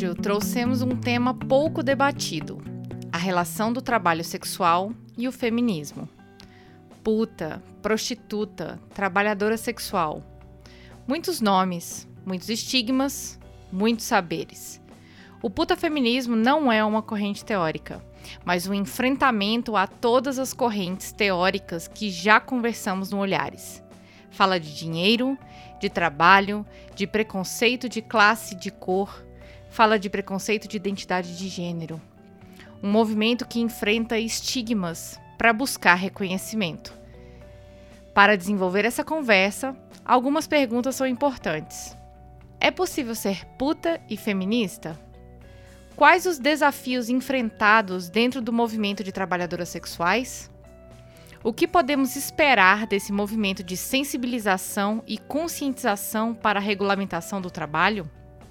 Episódio, trouxemos um tema pouco debatido: a relação do trabalho sexual e o feminismo. Puta, prostituta, trabalhadora sexual. Muitos nomes, muitos estigmas, muitos saberes. O puta feminismo não é uma corrente teórica, mas um enfrentamento a todas as correntes teóricas que já conversamos no Olhares. Fala de dinheiro, de trabalho, de preconceito de classe, de cor, fala de preconceito de identidade de gênero. Um movimento que enfrenta estigmas para buscar reconhecimento. Para desenvolver essa conversa, algumas perguntas são importantes. É possível ser puta e feminista? Quais os desafios enfrentados dentro do movimento de trabalhadoras sexuais? O que podemos esperar desse movimento de sensibilização e conscientização para a regulamentação do trabalho?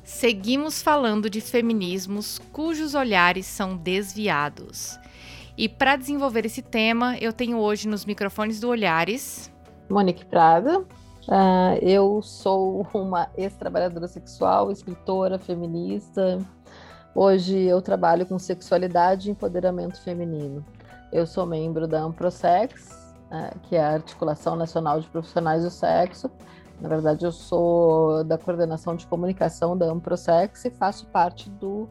Seguimos falando de feminismos cujos olhares são desviados. E para desenvolver esse tema, eu tenho hoje nos microfones do Olhares. Monique Prada. Uh, eu sou uma ex-trabalhadora sexual, escritora, feminista. Hoje eu trabalho com sexualidade e empoderamento feminino. Eu sou membro da Amprosex, uh, que é a Articulação Nacional de Profissionais do Sexo. Na verdade, eu sou da coordenação de comunicação da Amprosex e faço parte do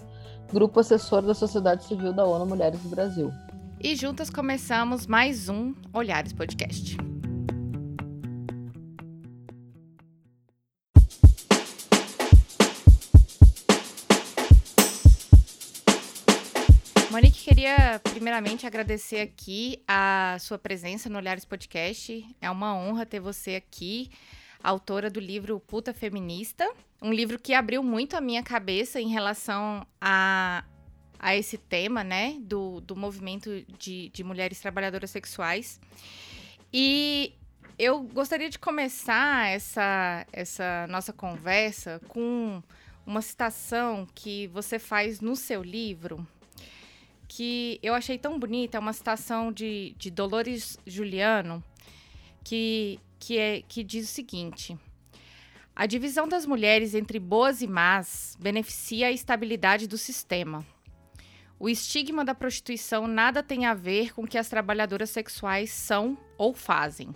grupo assessor da Sociedade Civil da ONU Mulheres do Brasil. E juntas começamos mais um Olhares Podcast. Monique, queria primeiramente agradecer aqui a sua presença no Olhares Podcast. É uma honra ter você aqui, autora do livro Puta Feminista, um livro que abriu muito a minha cabeça em relação a, a esse tema, né, do, do movimento de, de mulheres trabalhadoras sexuais. E eu gostaria de começar essa, essa nossa conversa com uma citação que você faz no seu livro, que eu achei tão bonita, é uma citação de, de Dolores Juliano, que, que, é, que diz o seguinte: A divisão das mulheres entre boas e más beneficia a estabilidade do sistema. O estigma da prostituição nada tem a ver com o que as trabalhadoras sexuais são ou fazem.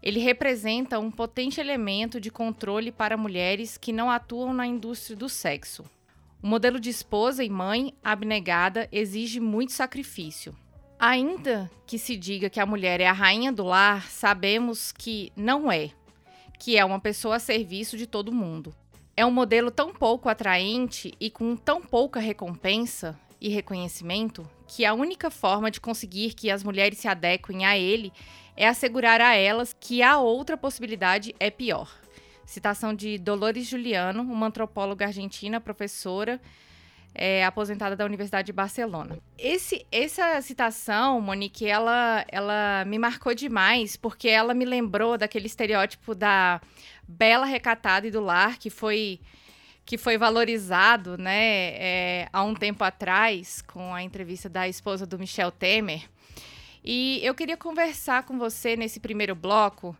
Ele representa um potente elemento de controle para mulheres que não atuam na indústria do sexo. O modelo de esposa e mãe abnegada exige muito sacrifício. Ainda que se diga que a mulher é a rainha do lar, sabemos que não é, que é uma pessoa a serviço de todo mundo. É um modelo tão pouco atraente e com tão pouca recompensa e reconhecimento que a única forma de conseguir que as mulheres se adequem a ele é assegurar a elas que a outra possibilidade é pior. Citação de Dolores Juliano, uma antropóloga argentina, professora, é, aposentada da Universidade de Barcelona. Esse, essa citação, Monique, ela, ela me marcou demais, porque ela me lembrou daquele estereótipo da bela recatada e do lar, que foi que foi valorizado né, é, há um tempo atrás, com a entrevista da esposa do Michel Temer. E eu queria conversar com você nesse primeiro bloco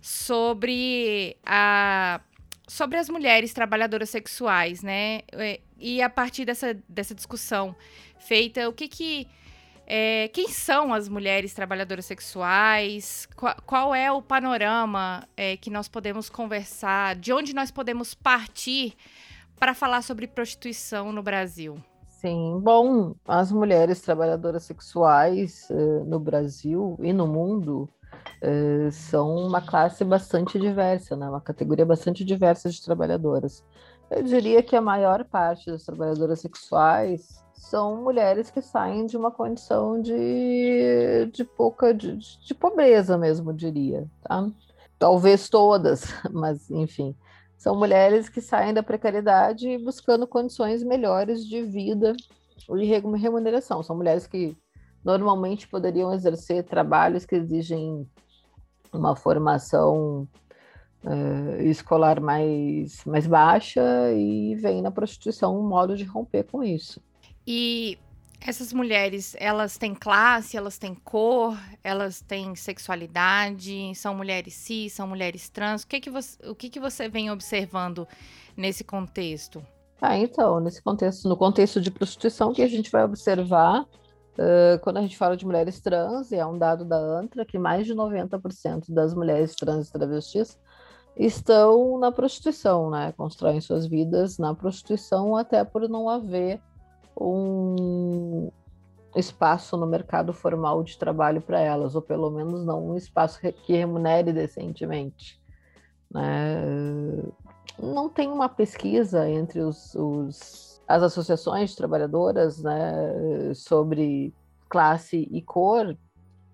sobre a sobre as mulheres trabalhadoras sexuais, né? É, e a partir dessa, dessa discussão feita, o que que é, quem são as mulheres trabalhadoras sexuais? Qual, qual é o panorama é, que nós podemos conversar? De onde nós podemos partir para falar sobre prostituição no Brasil? Sim, bom, as mulheres trabalhadoras sexuais uh, no Brasil e no mundo uh, são uma classe bastante diversa, né? uma categoria bastante diversa de trabalhadoras. Eu diria que a maior parte das trabalhadoras sexuais são mulheres que saem de uma condição de, de pouca de, de pobreza mesmo, diria, tá? talvez todas, mas enfim, são mulheres que saem da precariedade buscando condições melhores de vida e remuneração. São mulheres que normalmente poderiam exercer trabalhos que exigem uma formação uh, escolar mais, mais baixa e vem na prostituição um modo de romper com isso. E essas mulheres, elas têm classe, elas têm cor, elas têm sexualidade, são mulheres cis, são mulheres trans. O que, que, você, o que, que você vem observando nesse contexto? Ah, então, nesse contexto, no contexto de prostituição, que a gente vai observar uh, quando a gente fala de mulheres trans, e é um dado da ANTRA, que mais de 90% das mulheres trans e travestis estão na prostituição, né? Constroem suas vidas na prostituição, até por não haver um espaço no mercado formal de trabalho para elas, ou pelo menos não um espaço que remunere decentemente. Né? Não tem uma pesquisa entre os, os, as associações trabalhadoras né, sobre classe e cor.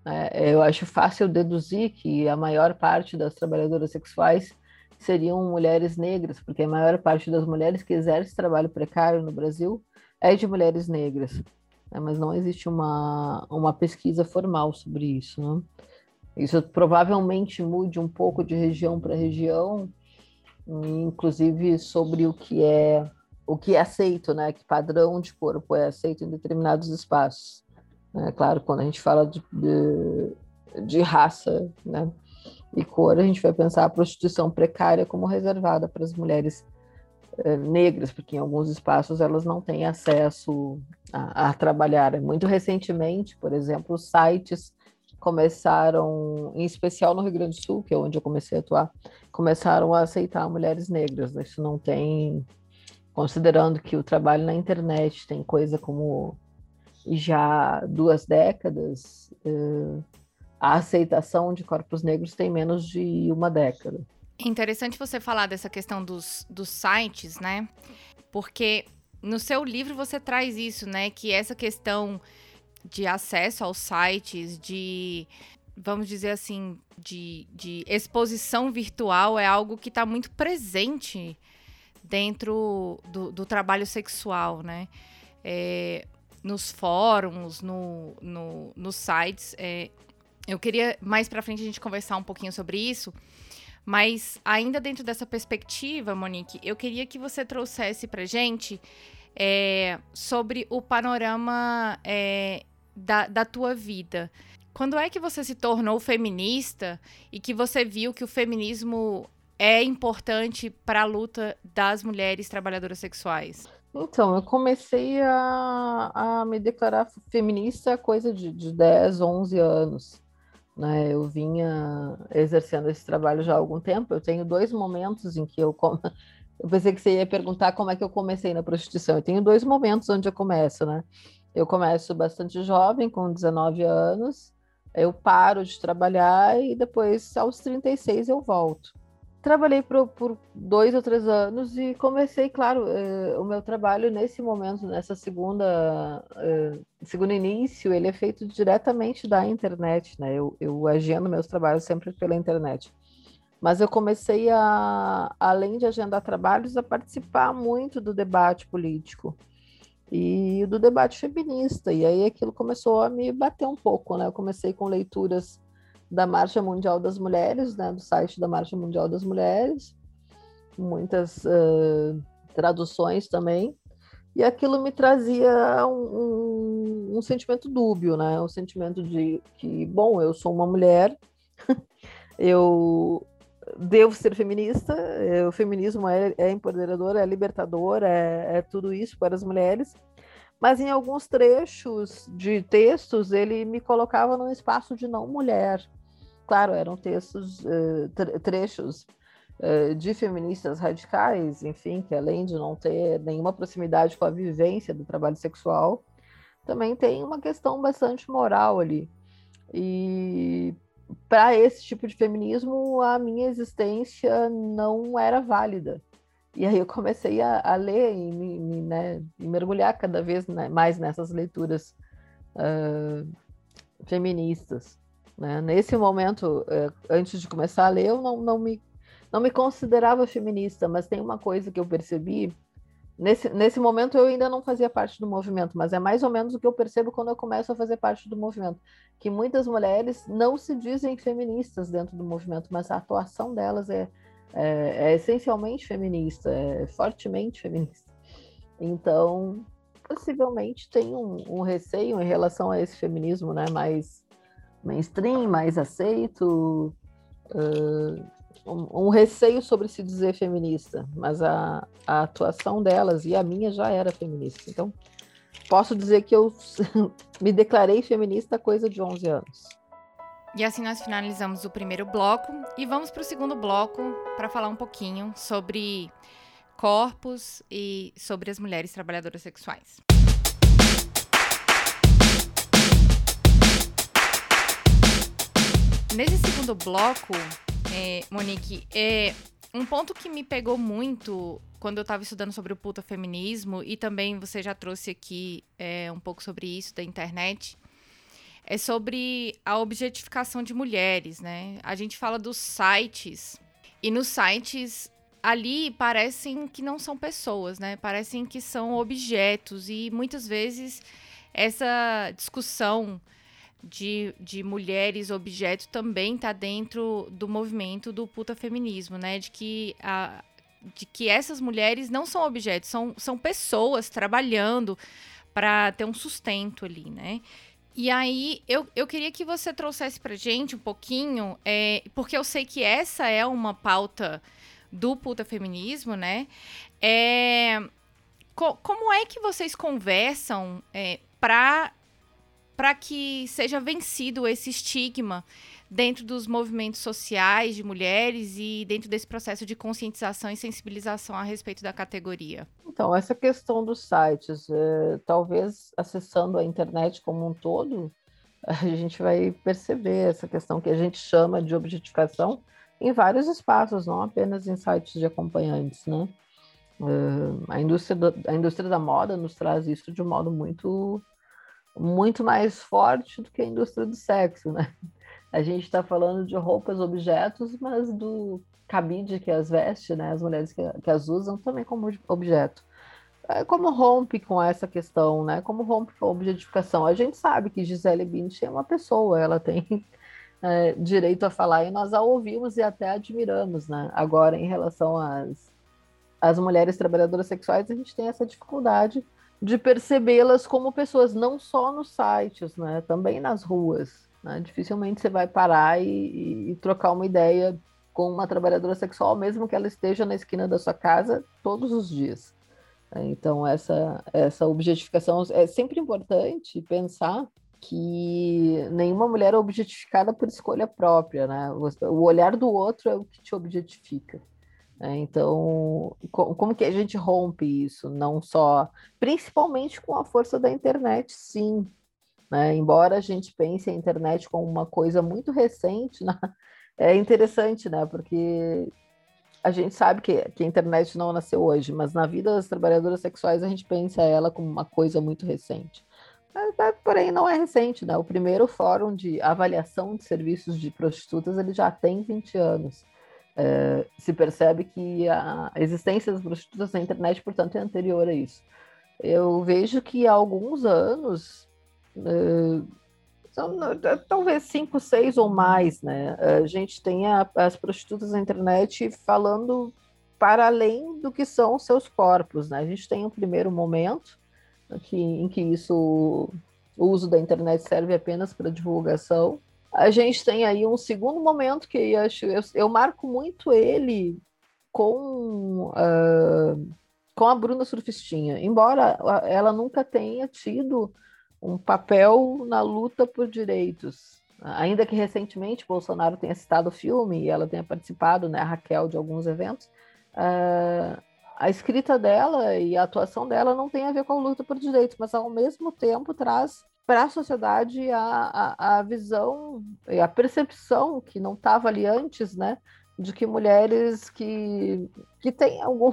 Né? Eu acho fácil deduzir que a maior parte das trabalhadoras sexuais seriam mulheres negras, porque a maior parte das mulheres que exercem trabalho precário no Brasil é de mulheres negras, né? mas não existe uma, uma pesquisa formal sobre isso. Né? Isso provavelmente mude um pouco de região para região, inclusive sobre o que é o que é aceito, né? Que padrão de corpo é aceito em determinados espaços. É claro, quando a gente fala de, de, de raça, né? E cor, a gente vai pensar a prostituição precária como reservada para as mulheres eh, negras, porque em alguns espaços elas não têm acesso a, a, trabalhar. Muito recentemente, por exemplo, os sites começaram, em especial no Rio Grande do Sul, que é onde eu comecei a atuar, começaram a aceitar mulheres negras. Isso não tem, considerando que o trabalho na internet tem coisa como já duas décadas, eh, a aceitação de corpos negros tem menos de uma década. É interessante você falar dessa questão dos, dos sites, né? Porque no seu livro você traz isso, né? Que essa questão de acesso aos sites, de, vamos dizer assim, de, de exposição virtual é algo que está muito presente dentro do, do trabalho sexual, né? É, nos fóruns, no, no, nos sites. É, eu queria mais para frente a gente conversar um pouquinho sobre isso, mas ainda dentro dessa perspectiva, Monique, eu queria que você trouxesse para gente é, sobre o panorama é, da, da tua vida. Quando é que você se tornou feminista e que você viu que o feminismo é importante para a luta das mulheres trabalhadoras sexuais? Então, eu comecei a, a me declarar feminista coisa de, de 10, 11 anos. Né? Eu vinha exercendo esse trabalho já há algum tempo. Eu tenho dois momentos em que eu. Eu pensei que você ia perguntar como é que eu comecei na prostituição. Eu tenho dois momentos onde eu começo, né? Eu começo bastante jovem, com 19 anos, eu paro de trabalhar e depois, aos 36, eu volto trabalhei por, por, dois ou três anos e comecei, claro, eh, o meu trabalho nesse momento, nessa segunda, eh, segundo início, ele é feito diretamente da internet, né? Eu, eu agendo meus trabalhos sempre pela internet. Mas eu comecei a, além de agendar trabalhos, a participar muito do debate político e do debate feminista. E aí aquilo começou a me bater um pouco, né? Eu comecei com leituras da Marcha Mundial das Mulheres, né, do site da Marcha Mundial das Mulheres, muitas uh, traduções também, e aquilo me trazia um, um, um, sentimento dúbio, né, um sentimento de que, bom, eu sou uma mulher, eu devo ser feminista, o feminismo é, é empoderador, é libertador, é, é tudo isso para as mulheres, mas em alguns trechos de textos ele me colocava num espaço de não mulher. Claro, eram textos, uh, trechos uh, de feministas radicais, enfim, que além de não ter nenhuma proximidade com a vivência do trabalho sexual, também tem uma questão bastante moral ali. E para esse tipo de feminismo, a minha existência não era válida. E aí eu comecei a, a ler e me, me, né, mergulhar cada vez mais nessas leituras uh, feministas. Né? Nesse momento, é, antes de começar a ler, eu não, não, me, não me considerava feminista, mas tem uma coisa que eu percebi. Nesse, nesse momento eu ainda não fazia parte do movimento, mas é mais ou menos o que eu percebo quando eu começo a fazer parte do movimento. Que muitas mulheres não se dizem feministas dentro do movimento, mas a atuação delas é, é, é essencialmente feminista, é fortemente feminista. Então, possivelmente tem um, um, receio em relação a esse feminismo né, mais mainstream, mais aceito, uh, um, um, receio sobre se dizer feminista, mas a, a atuação delas e a minha já era feminista. Então, posso dizer que eu me declarei feminista há coisa de 11 anos. E assim nós finalizamos o primeiro bloco e vamos para o segundo bloco para falar um pouquinho sobre corpos e sobre as mulheres trabalhadoras sexuais. Nesse segundo bloco, é, Monique, é um ponto que me pegou muito quando eu estava estudando sobre o puta feminismo e também você já trouxe aqui é, um pouco sobre isso da internet é sobre a objetificação de mulheres, né? A gente fala dos sites e nos sites ali parecem que não são pessoas, né? Parecem que são objetos e muitas vezes essa discussão de, de mulheres objeto também está dentro do movimento do puta feminismo, né? De que a, de que essas mulheres não são objetos, são, são pessoas trabalhando para ter um sustento ali, né? E aí, eu, eu queria que você trouxesse pra gente um pouquinho, é, porque eu sei que essa é uma pauta do puta feminismo, né? É, co como é que vocês conversam é, para para que seja vencido esse estigma dentro dos movimentos sociais de mulheres e dentro desse processo de conscientização e sensibilização a respeito da categoria? Então, essa questão dos sites, é, talvez acessando a internet como um todo, a gente vai perceber essa questão que a gente chama de objetificação em vários espaços, não apenas em sites de acompanhantes, né? Uh, a, indústria da, a indústria da moda nos traz isso de um modo muito muito mais forte do que a indústria do sexo, né? A gente está falando de roupas, objetos, mas do cabide que as veste, né? As mulheres que, que as usam também como objeto. É, como rompe com essa questão, né? Como rompe com a objetificação? A gente sabe que Gisele Bündchen é uma pessoa, ela tem é, direito a falar e nós a ouvimos e até admiramos, né? Agora, em relação às, às mulheres trabalhadoras sexuais, a gente tem essa dificuldade de percebê-las como pessoas, não só nos sites, né? Também nas ruas. Né? Dificilmente você vai parar e, e, trocar uma ideia com uma trabalhadora sexual, mesmo que ela esteja na esquina da sua casa todos os dias. Então, essa, essa objetificação é sempre importante pensar que nenhuma mulher é objetificada por escolha própria, né? O olhar do outro é o que te objetifica. Né? Então, como que a gente rompe isso? Não só, principalmente com a força da internet, sim. Né? Embora a gente pense a internet como uma coisa muito recente, né? é interessante, né? Porque a gente sabe que, que a internet não nasceu hoje, mas na vida das trabalhadoras sexuais a gente pensa ela como uma coisa muito recente. Mas, porém, não é recente, né? O primeiro fórum de avaliação de serviços de prostitutas ele já tem 20 anos. É, se percebe que a existência das prostitutas na internet, portanto, é anterior a isso. Eu vejo que há alguns anos, é, são, talvez cinco, seis ou mais, né? A gente tem a, as prostitutas na internet falando para além do que são seus corpos, né? A gente tem um primeiro momento que, em que isso, o uso da internet serve apenas para divulgação, a gente tem aí um segundo momento que eu, acho, eu, eu marco muito ele com, uh, com a Bruna Surfistinha, embora ela nunca tenha tido um papel na luta por direitos. Ainda que recentemente Bolsonaro tenha citado o filme e ela tenha participado, né, a Raquel, de alguns eventos, uh, a escrita dela e a atuação dela não tem a ver com a luta por direitos, mas ao mesmo tempo traz para a sociedade a, a, visão e a percepção que não estava ali antes, né, de que mulheres que, que têm algum,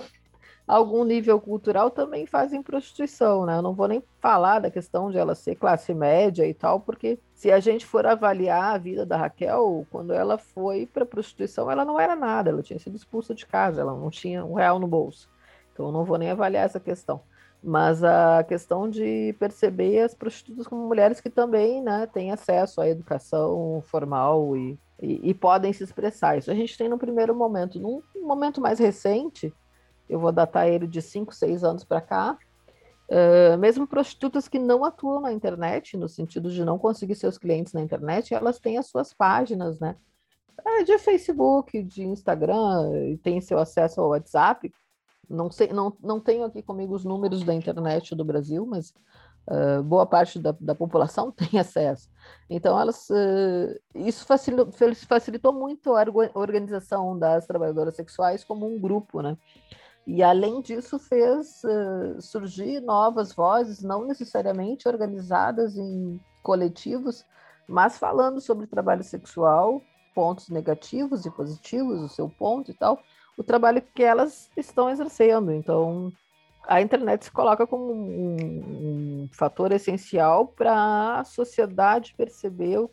algum nível cultural também fazem prostituição, né? Eu não vou nem falar da questão de ela ser classe média e tal, porque se a gente for avaliar a vida da Raquel, quando ela foi para prostituição, ela não era nada, ela tinha sido expulsa de casa, ela não tinha um real no bolso. Então eu não vou nem avaliar essa questão. Mas a questão de perceber as prostitutas como mulheres que também né, têm acesso à educação formal e, e, e podem se expressar. Isso a gente tem no primeiro momento. Num momento mais recente, eu vou datar ele de 5, 6 anos para cá, uh, mesmo prostitutas que não atuam na internet, no sentido de não conseguir seus clientes na internet, elas têm as suas páginas, né? É, de Facebook, de Instagram, e tem seu acesso ao WhatsApp, não, sei, não, não tenho aqui comigo os números da internet do Brasil, mas uh, boa parte da, da, população tem acesso. Então, elas, uh, isso facilitou, facilitou muito a organização das trabalhadoras sexuais como um grupo, né? E, além disso, fez uh, surgir novas vozes, não necessariamente organizadas em coletivos, mas falando sobre trabalho sexual, pontos negativos e positivos, o seu ponto e tal, o trabalho que elas estão exercendo. Então, a internet se coloca como um, um fator essencial para a sociedade perceber o,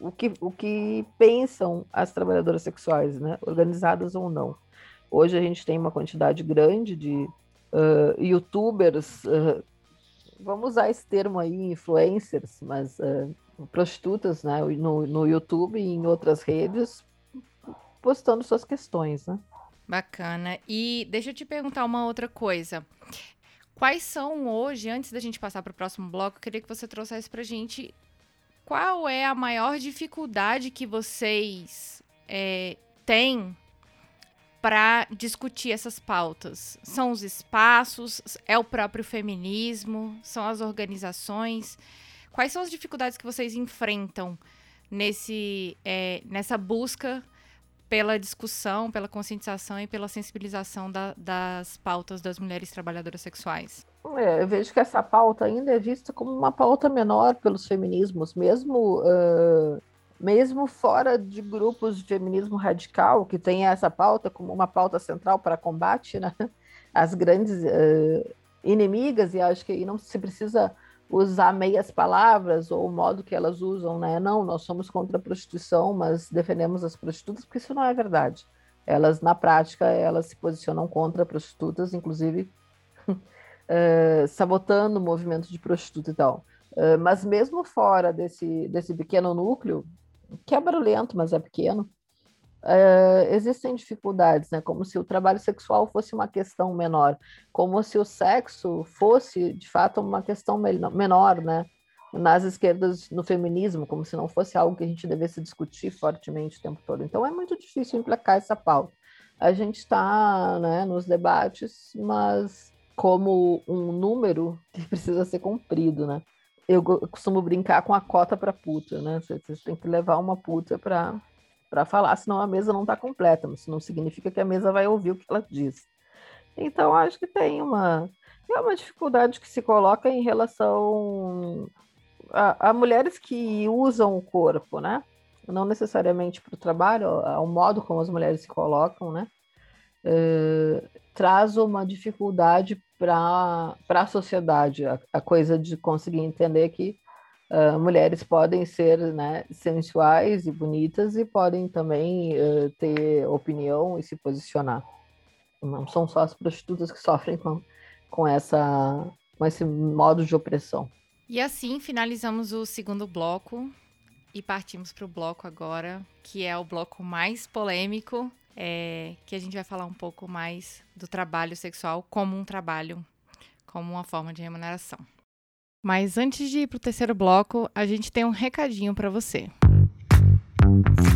o, que, o que pensam as trabalhadoras sexuais, né? organizadas ou não. Hoje a gente tem uma quantidade grande de uh, youtubers, uh, vamos usar esse termo aí, influencers, mas uh, prostitutas né? no, no YouTube e em outras redes, postando suas questões, né? Bacana. E deixa eu te perguntar uma outra coisa. Quais são hoje, antes da gente passar para o próximo bloco, eu queria que você trouxesse para a gente qual é a maior dificuldade que vocês é, têm para discutir essas pautas? São os espaços? É o próprio feminismo? São as organizações? Quais são as dificuldades que vocês enfrentam nesse, é, nessa busca pela discussão, pela conscientização e pela sensibilização da, das pautas das mulheres trabalhadoras sexuais? É, eu vejo que essa pauta ainda é vista como uma pauta menor pelos feminismos, mesmo, uh, mesmo fora de grupos de feminismo radical, que tem essa pauta como uma pauta central para combate né, às grandes uh, inimigas, e acho que aí não se precisa usar meias palavras ou o modo que elas usam, né? Não, nós somos contra a prostituição, mas defendemos as prostitutas, porque isso não é verdade. Elas, na prática, elas se posicionam contra prostitutas, inclusive uh, sabotando o movimento de prostituta e tal. Uh, mas mesmo fora desse, desse pequeno núcleo, que é barulhento, mas é pequeno, uh, existem dificuldades, né? Como se o trabalho sexual fosse uma questão menor, como se o sexo fosse, de fato, uma questão menor, né? Nas esquerdas, no feminismo, como se não fosse algo que a gente devesse discutir fortemente o tempo todo. Então é muito difícil implicar essa pauta. A gente está né, nos debates, mas como um número que precisa ser cumprido, né? Eu costumo brincar com a cota para puta, né? Você, você tem que levar uma puta para para falar, senão a mesa não está completa, mas isso não significa que a mesa vai ouvir o que ela diz. Então, acho que tem uma, é uma dificuldade que se coloca em relação a, a mulheres que usam o corpo, né? Não necessariamente para o trabalho, ao modo como as mulheres se colocam, né? Uh, traz uma dificuldade para a sociedade, a, a coisa de conseguir entender que Uh, mulheres podem ser né, sensuais e bonitas e podem também uh, ter opinião e se posicionar. Não são só as prostitutas que sofrem com, com, essa, com esse modo de opressão. E assim finalizamos o segundo bloco e partimos para o bloco agora, que é o bloco mais polêmico, é, que a gente vai falar um pouco mais do trabalho sexual como um trabalho, como uma forma de remuneração. Mas antes de ir para o terceiro bloco, a gente tem um recadinho para você.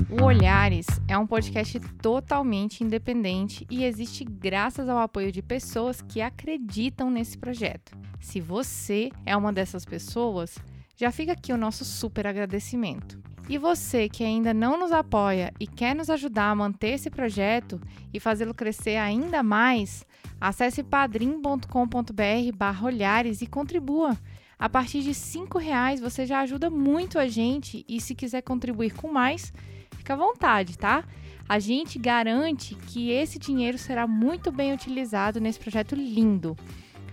O Olhares é um podcast totalmente independente e existe graças ao apoio de pessoas que acreditam nesse projeto. Se você é uma dessas pessoas, já fica aqui o nosso super agradecimento. E você que ainda não nos apoia e quer nos ajudar a manter esse projeto e fazê-lo crescer ainda mais, acesse padrim.com.br/olhares e contribua. A partir de R$ reais você já ajuda muito a gente e se quiser contribuir com mais, fica à vontade, tá? A gente garante que esse dinheiro será muito bem utilizado nesse projeto lindo.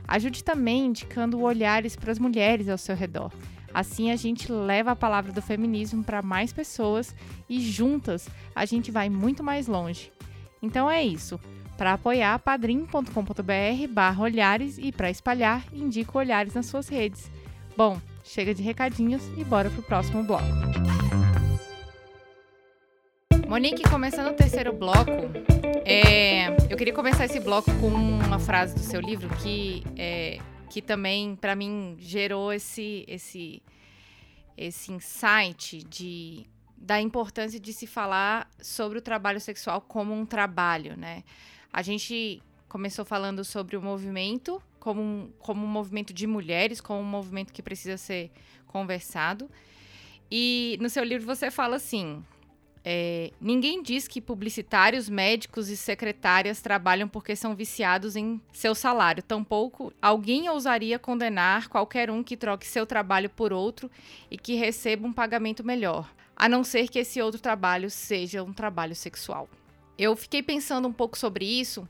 Ajude também indicando olhares para as mulheres ao seu redor. Assim a gente leva a palavra do feminismo para mais pessoas e juntas a gente vai muito mais longe. Então é isso. Para apoiar, padrim.com.br barra olhares e para espalhar, indica olhares nas suas redes. Bom, chega de recadinhos e bora pro próximo bloco. Monique, começando o terceiro bloco, é, eu queria começar esse bloco com uma frase do seu livro que, é, que também, para mim, gerou esse, esse, esse insight de, da importância de se falar sobre o trabalho sexual como um trabalho, né? A gente começou falando sobre o movimento como um, como um movimento de mulheres, como um movimento que precisa ser conversado. E no seu livro você fala assim: é, ninguém diz que publicitários, médicos e secretárias trabalham porque são viciados em seu salário. Tampouco alguém ousaria condenar qualquer um que troque seu trabalho por outro e que receba um pagamento melhor, a não ser que esse outro trabalho seja um trabalho sexual. Eu fiquei pensando um pouco sobre isso,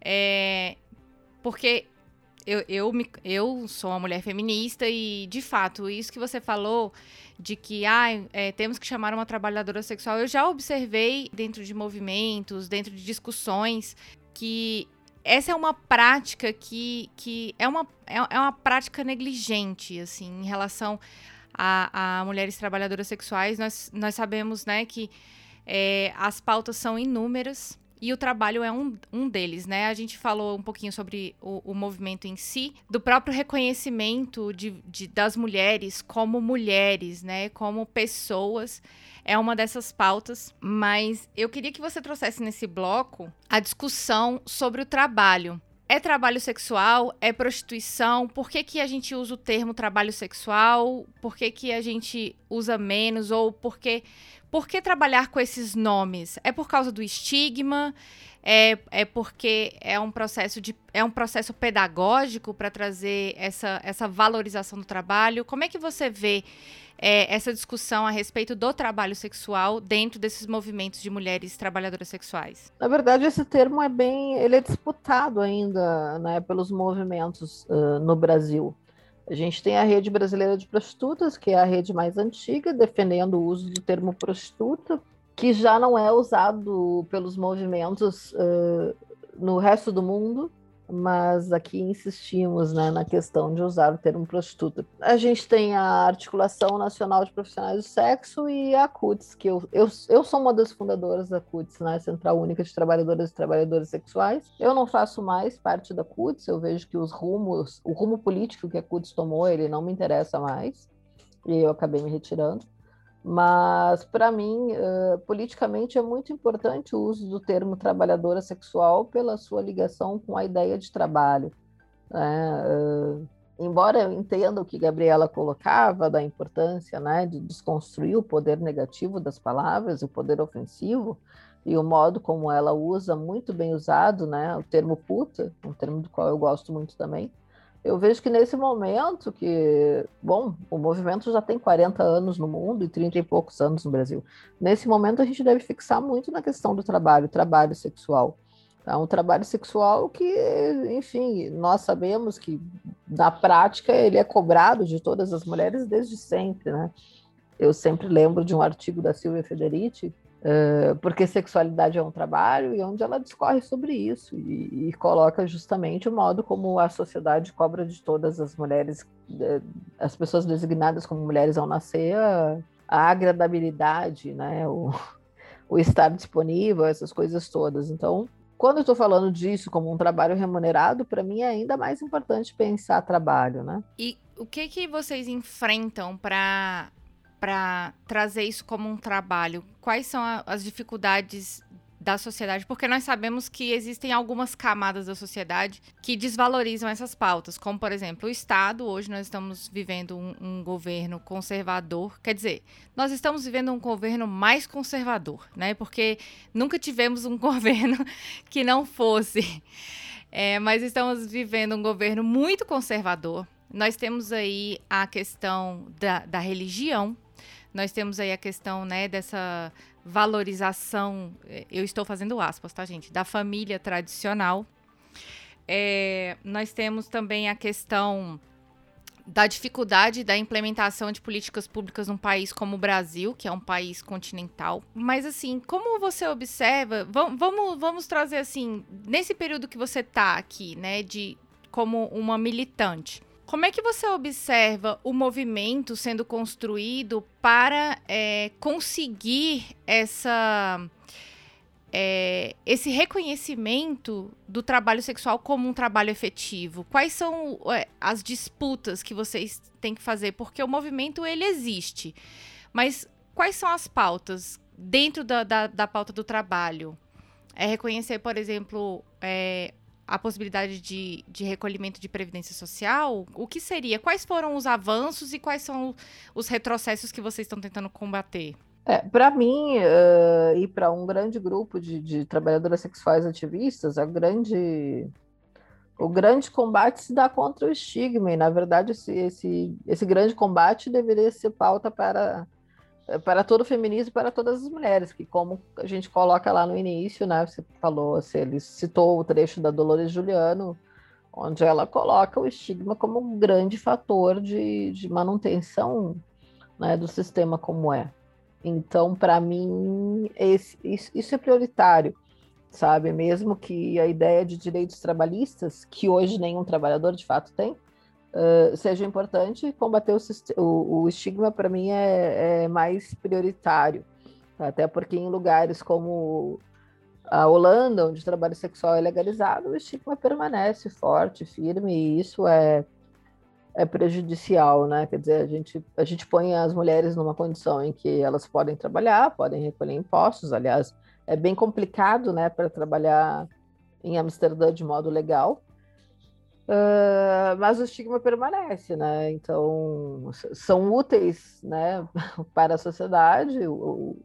é, porque eu, eu, me, eu sou uma mulher feminista e, de fato, isso que você falou de que ah, é, temos que chamar uma trabalhadora sexual, eu já observei dentro de movimentos, dentro de discussões, que essa é uma prática que, que é, uma, é, é uma prática negligente, assim, em relação a, a mulheres trabalhadoras sexuais. Nós, nós sabemos, né, que é, as pautas são inúmeras, e o trabalho é um, um deles, né? A gente falou um pouquinho sobre o, o movimento em si, do próprio reconhecimento de, de, das mulheres como mulheres, né? Como pessoas. É uma dessas pautas, mas eu queria que você trouxesse nesse bloco a discussão sobre o trabalho. É trabalho sexual? É prostituição? Por que, que a gente usa o termo trabalho sexual? Por que, que a gente usa menos? Ou por que por que trabalhar com esses nomes? É por causa do estigma? É, é porque é um processo de é um processo pedagógico para trazer essa, essa valorização do trabalho? Como é que você vê é, essa discussão a respeito do trabalho sexual dentro desses movimentos de mulheres trabalhadoras sexuais? Na verdade, esse termo é bem, ele é disputado ainda, né, pelos movimentos uh, no Brasil. A gente tem a rede brasileira de prostitutas, que é a rede mais antiga, defendendo o uso do termo prostituta, que já não é usado pelos movimentos uh, no resto do mundo, mas aqui insistimos né, na questão de usar o termo prostituta. A gente tem a Articulação Nacional de Profissionais do Sexo e a CUTS, que eu, eu, eu sou uma das fundadoras da CUTS, né, Central Única de Trabalhadoras e Trabalhadores Sexuais. Eu não faço mais parte da CUTS, eu vejo que os rumos, o rumo político que a CUTS tomou, ele não me interessa mais, e eu acabei me retirando. Mas, para mim, uh, politicamente é muito importante o uso do termo trabalhadora sexual pela sua ligação com a ideia de trabalho. Né? Uh, embora eu entenda o que Gabriela colocava da importância né, de desconstruir o poder negativo das palavras, o poder ofensivo, e o modo como ela usa, muito bem usado, né, o termo puta, um termo do qual eu gosto muito também, eu vejo que nesse momento que, bom, o movimento já tem 40 anos no mundo e 30 e poucos anos no Brasil. Nesse momento a gente deve fixar muito na questão do trabalho, trabalho sexual. É um trabalho sexual que, enfim, nós sabemos que na prática ele é cobrado de todas as mulheres desde sempre, né? Eu sempre lembro de um artigo da Silvia Federici porque sexualidade é um trabalho e onde ela discorre sobre isso e, e, coloca justamente o modo como a sociedade cobra de todas as mulheres, as pessoas designadas como mulheres ao nascer, a, a agradabilidade, né, o, o estar disponível, essas coisas todas. Então, quando eu estou falando disso como um trabalho remunerado, para mim é ainda mais importante pensar trabalho, né? E o que que vocês enfrentam para para trazer isso como um trabalho? Quais são a, as dificuldades da sociedade? Porque nós sabemos que existem algumas camadas da sociedade que desvalorizam essas pautas, como, por exemplo, o Estado. Hoje nós estamos vivendo um, um governo conservador, quer dizer, nós estamos vivendo um governo mais conservador, né? Porque nunca tivemos um governo que não fosse. É, mas estamos vivendo um governo muito conservador. Nós temos aí a questão da, da religião, nós temos aí a questão, né, dessa valorização, é, eu estou fazendo aspas, tá, gente? Da família tradicional. É, nós temos também a questão da dificuldade da implementação de políticas públicas num país como o Brasil, que é um país continental. Mas assim, como você observa, vamos, vamos trazer assim, nesse período que você tá aqui, né, de como uma militante, como é que você observa o movimento sendo construído para é, conseguir essa é, esse reconhecimento do trabalho sexual como um trabalho efetivo? Quais são é, as disputas que vocês têm que fazer? Porque o movimento ele existe, mas quais são as pautas dentro da, da, da pauta do trabalho? É reconhecer, por exemplo, é, a possibilidade de, de recolhimento de previdência social? O que seria? Quais foram os avanços e quais são os retrocessos que vocês estão tentando combater? É, para mim uh, e para um grande grupo de, de, trabalhadoras sexuais ativistas, a grande, o grande combate se dá contra o estigma, e na verdade esse, esse, esse grande combate deveria ser pauta para, para todo o feminismo e para todas as mulheres, que como a gente coloca lá no início, né, você falou, assim, ele citou o trecho da Dolores Juliano, onde ela coloca o estigma como um grande fator de, de manutenção né, do sistema como é. Então, para mim, esse, isso, isso, é prioritário, sabe? Mesmo que a ideia de direitos trabalhistas, que hoje nenhum trabalhador de fato tem, uh, seja importante, combater o, o, o estigma, para mim, é, é, mais prioritário. Até porque em lugares como a Holanda, onde o trabalho sexual é legalizado, o estigma permanece forte, firme, e isso é é prejudicial, né? Quer dizer, a gente, a gente põe as mulheres numa condição em que elas podem trabalhar, podem recolher impostos. Aliás, é bem complicado, né, para trabalhar em Amsterdã de modo legal. Uh, mas o estigma permanece, né? Então, são úteis, né, para a sociedade. O,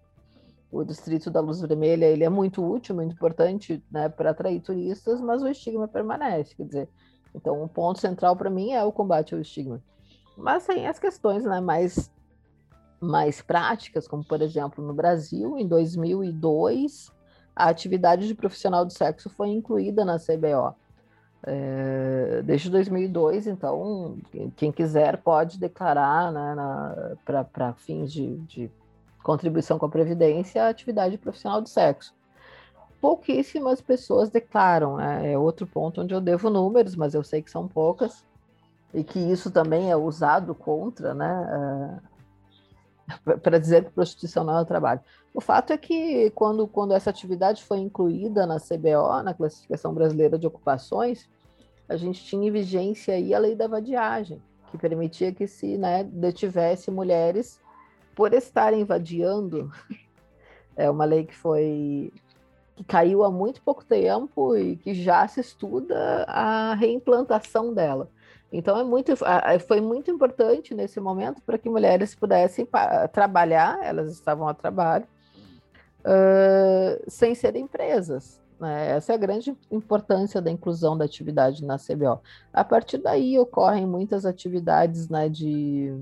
o Distrito da Luz Vermelha ele é muito útil, muito importante, né, para atrair turistas, mas o estigma permanece. Quer dizer, então, o ponto central para mim é o combate ao estigma. Mas tem as questões né, mais, mais práticas, como, por exemplo, no Brasil, em 2002, a atividade de profissional do sexo foi incluída na CBO. É, desde 2002, então, quem quiser pode declarar né, para fins de, de contribuição com a Previdência a atividade profissional do sexo pouquíssimas pessoas declaram. Né? É outro ponto onde eu devo números, mas eu sei que são poucas e que isso também é usado contra, né? Para dizer que prostituição não é trabalho. O fato é que quando, quando essa atividade foi incluída na CBO, na Classificação Brasileira de Ocupações, a gente tinha em vigência aí a lei da vadiagem, que permitia que se né, detivesse mulheres por estarem vadiando. É uma lei que foi que caiu há muito pouco tempo e que já se estuda a reimplantação dela. Então é muito, foi muito importante nesse momento para que mulheres pudessem trabalhar, elas estavam a trabalho, uh, sem serem presas. Né? Essa é a grande importância da inclusão da atividade na CBO. A partir daí ocorrem muitas atividades né, de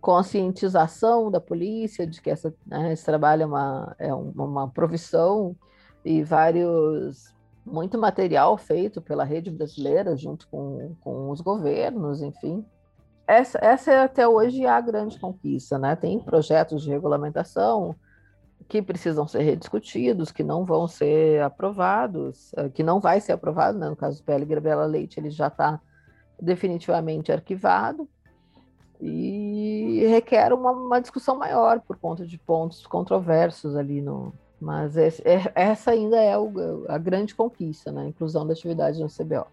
conscientização da polícia de que essa, né, esse trabalho é uma, é uma profissão e vários muito material feito pela rede brasileira junto com, com os governos, enfim. Essa, essa é até hoje a grande conquista, né? Tem projetos de regulamentação que precisam ser rediscutidos, que não vão ser aprovados, eh, que não vai ser aprovado, né? no caso do PL Gabriela Leite, ele já está definitivamente arquivado, e requer uma, uma, discussão maior por conta de pontos controversos ali no. Mas esse, é, essa ainda é o, a grande conquista, né? A inclusão da atividade no CBO.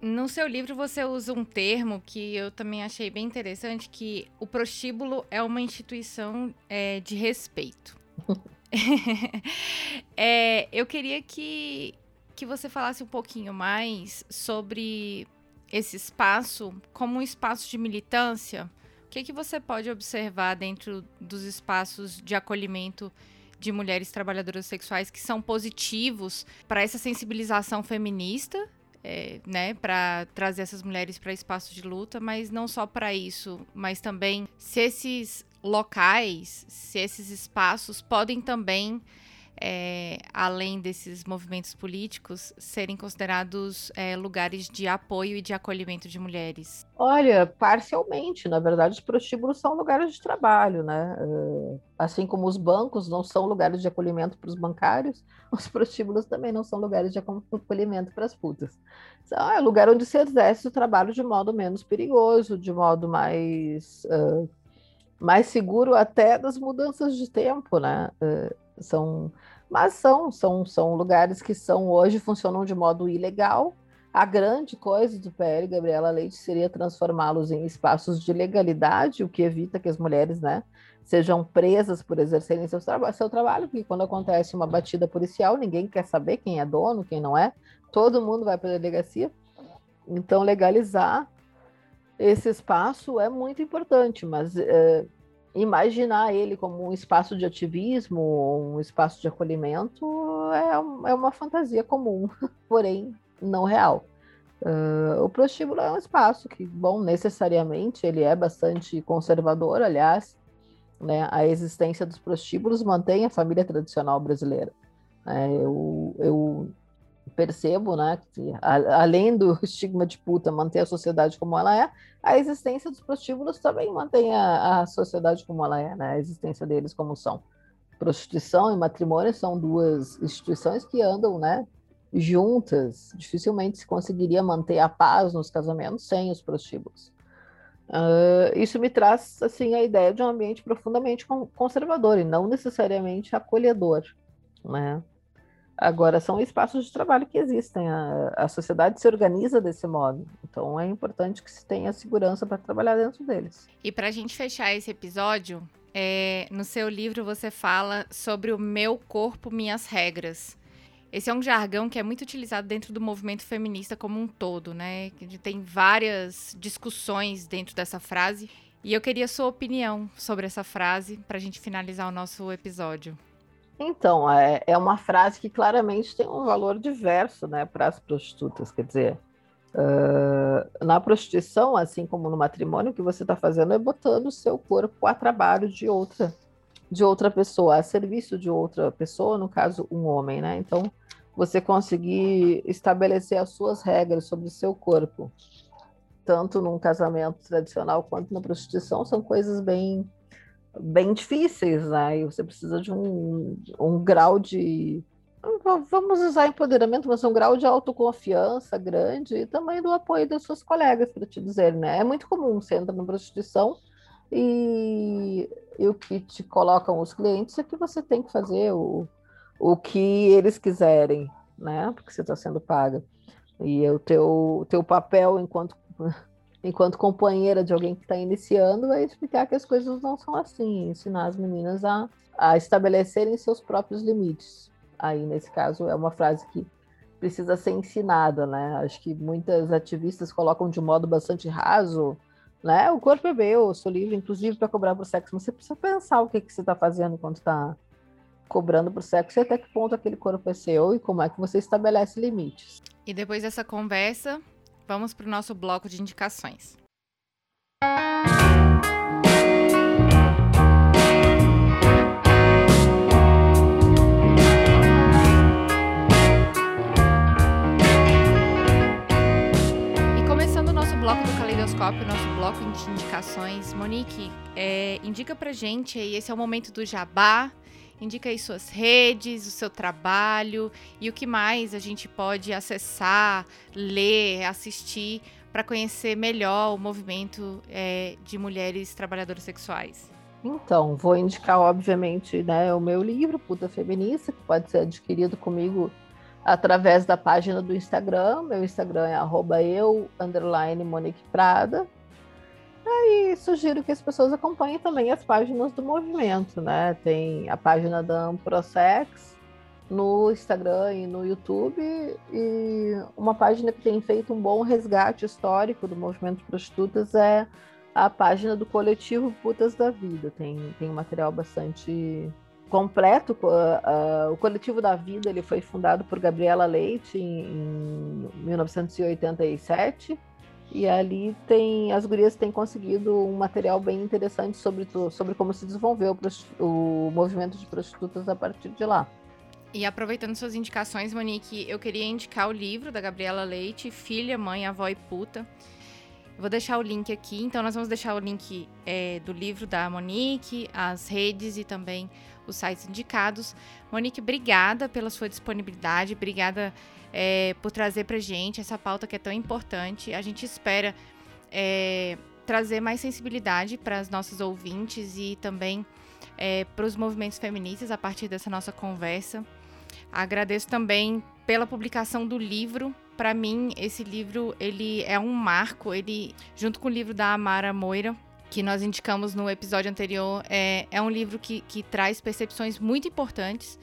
No seu livro você usa um termo que eu também achei bem interessante, que o prostíbulo é uma instituição é, de respeito. é, eu queria que, que você falasse um pouquinho mais sobre esse espaço como um espaço de militância, que, que você pode observar dentro dos espaços de acolhimento de mulheres trabalhadoras sexuais que são positivos para essa sensibilização feminista, é, né, para trazer essas mulheres para espaços de luta, mas não só para isso, mas também se esses locais, se esses espaços podem também é, além desses movimentos políticos, serem considerados é, lugares de apoio e de acolhimento de mulheres? Olha, parcialmente. Na verdade, os prostíbulos são lugares de trabalho, né? Assim como os bancos não são lugares de acolhimento para os bancários, os prostíbulos também não são lugares de acolhimento para as putas. Então, é lugar onde se exerce o trabalho de modo menos perigoso, de modo mais. Uh, mais seguro até das mudanças de tempo, né? Uh, são, mas são, são, são lugares que são hoje funcionam de modo ilegal. A grande coisa do PL, Gabriela Leite, seria transformá-los em espaços de legalidade, o que evita que as mulheres, né, sejam presas por exercerem seu, traba seu trabalho, porque quando acontece uma batida policial, ninguém quer saber quem é dono, quem não é, todo mundo vai para a delegacia. Então, legalizar esse espaço é muito importante, mas é, imaginar ele como um espaço de ativismo, um espaço de acolhimento, é, é uma fantasia comum, porém não real. Uh, o prostíbulo é um espaço que, bom, necessariamente ele é bastante conservador, aliás, né, a existência dos prostíbulos mantém a família tradicional brasileira. É, eu, eu percebo, né, que a, além do estigma de puta manter a sociedade como ela é, a existência dos prostíbulos também mantém a, a sociedade como ela é, né, a existência deles como são. Prostituição e matrimônio são duas instituições que andam, né, juntas. Dificilmente se conseguiria manter a paz nos casamentos sem os prostíbulos. Uh, isso me traz assim a ideia de um ambiente profundamente conservador e não necessariamente acolhedor, né? Agora, são espaços de trabalho que existem, a, a sociedade se organiza desse modo, então é importante que se tenha segurança para trabalhar dentro deles. E para a gente fechar esse episódio, é, no seu livro você fala sobre o meu corpo, minhas regras. Esse é um jargão que é muito utilizado dentro do movimento feminista como um todo, né? Tem várias discussões dentro dessa frase. E eu queria sua opinião sobre essa frase para a gente finalizar o nosso episódio. Então, é, é uma frase que claramente tem um valor diverso né, para as prostitutas. Quer dizer, uh, na prostituição, assim como no matrimônio, o que você está fazendo é botando o seu corpo a trabalho de outra, de outra pessoa, a serviço de outra pessoa, no caso, um homem. Né? Então, você conseguir estabelecer as suas regras sobre o seu corpo, tanto num casamento tradicional quanto na prostituição, são coisas bem bem difíceis, né? E você precisa de um, um grau de. Vamos usar empoderamento, mas um grau de autoconfiança grande e também do apoio das suas colegas, para te dizer, né? É muito comum você entra na prostituição e, e, o que te colocam os clientes é que você tem que fazer o, o que eles quiserem, né? Porque você está sendo paga. E o teu, teu papel enquanto enquanto companheira de alguém que está iniciando, é explicar que as coisas não são assim, ensinar as meninas a, a estabelecerem seus próprios limites. Aí, nesse caso, é uma frase que precisa ser ensinada, né? Acho que muitas ativistas colocam de modo bastante raso, né? O corpo é meu, eu sou livre, inclusive para cobrar por sexo. Mas você precisa pensar o que, que você está fazendo quando está cobrando por sexo e até que ponto aquele corpo é seu e como é que você estabelece limites. E depois dessa conversa, Vamos para o nosso bloco de indicações. Bloco do Caleidoscópio, nosso bloco de indicações, Monique, é, indica pra gente aí, esse é o momento do jabá, Indica aí suas redes, o seu trabalho e o que mais a gente pode acessar, ler, assistir para conhecer melhor o movimento é, de mulheres trabalhadoras sexuais. Então, vou indicar, obviamente, né, o meu livro, Puta Feminista, que pode ser adquirido comigo através da página do Instagram. Meu Instagram é eu, Monique Prada. Aí sugiro que as pessoas acompanhem também as páginas do movimento, né? Tem a página da Amprosex no Instagram e no YouTube, e uma página que tem feito um bom resgate histórico do movimento de prostitutas é a página do coletivo Putas da Vida. Tem, tem um material bastante completo. Uh, uh, o coletivo da Vida ele foi fundado por Gabriela Leite em, em 1987 E ali tem as gurias têm conseguido um material bem interessante sobre, sobre como se desenvolveu o movimento de prostitutas a partir de lá. E aproveitando suas indicações, Monique, eu queria indicar o livro da Gabriela Leite, Filha, Mãe, Avó e Puta. vou deixar o link aqui, então nós vamos deixar o link é, do livro da Monique, as redes e também os sites indicados. Monique, obrigada pela sua disponibilidade, obrigada é, por trazer pra gente essa pauta que é tão importante. A gente espera é, trazer mais sensibilidade para as nossas ouvintes e também é, para os movimentos feministas a partir dessa nossa conversa. Agradeço também pela publicação do livro. Para mim, esse livro ele é um marco. Ele, junto com o livro da Amara Moira, que nós indicamos no episódio anterior, é, é um livro que, que traz percepções muito importantes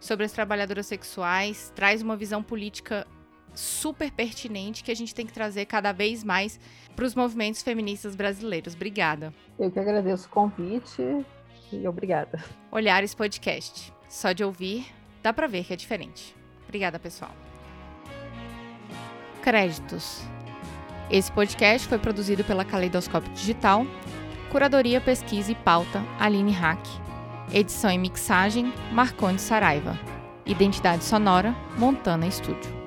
sobre as trabalhadoras sexuais, traz uma visão política super pertinente que a gente tem que trazer cada vez mais para os movimentos feministas brasileiros. Obrigada. Eu que agradeço o convite e obrigada. Olhares Podcast. Só de ouvir, dá para ver que é diferente. Obrigada, pessoal. Créditos. Esse podcast foi produzido pela Caleidoscópio Digital, curadoria, pesquisa e pauta Aline Hack, edição e mixagem Marconde Saraiva, identidade sonora Montana Estúdio.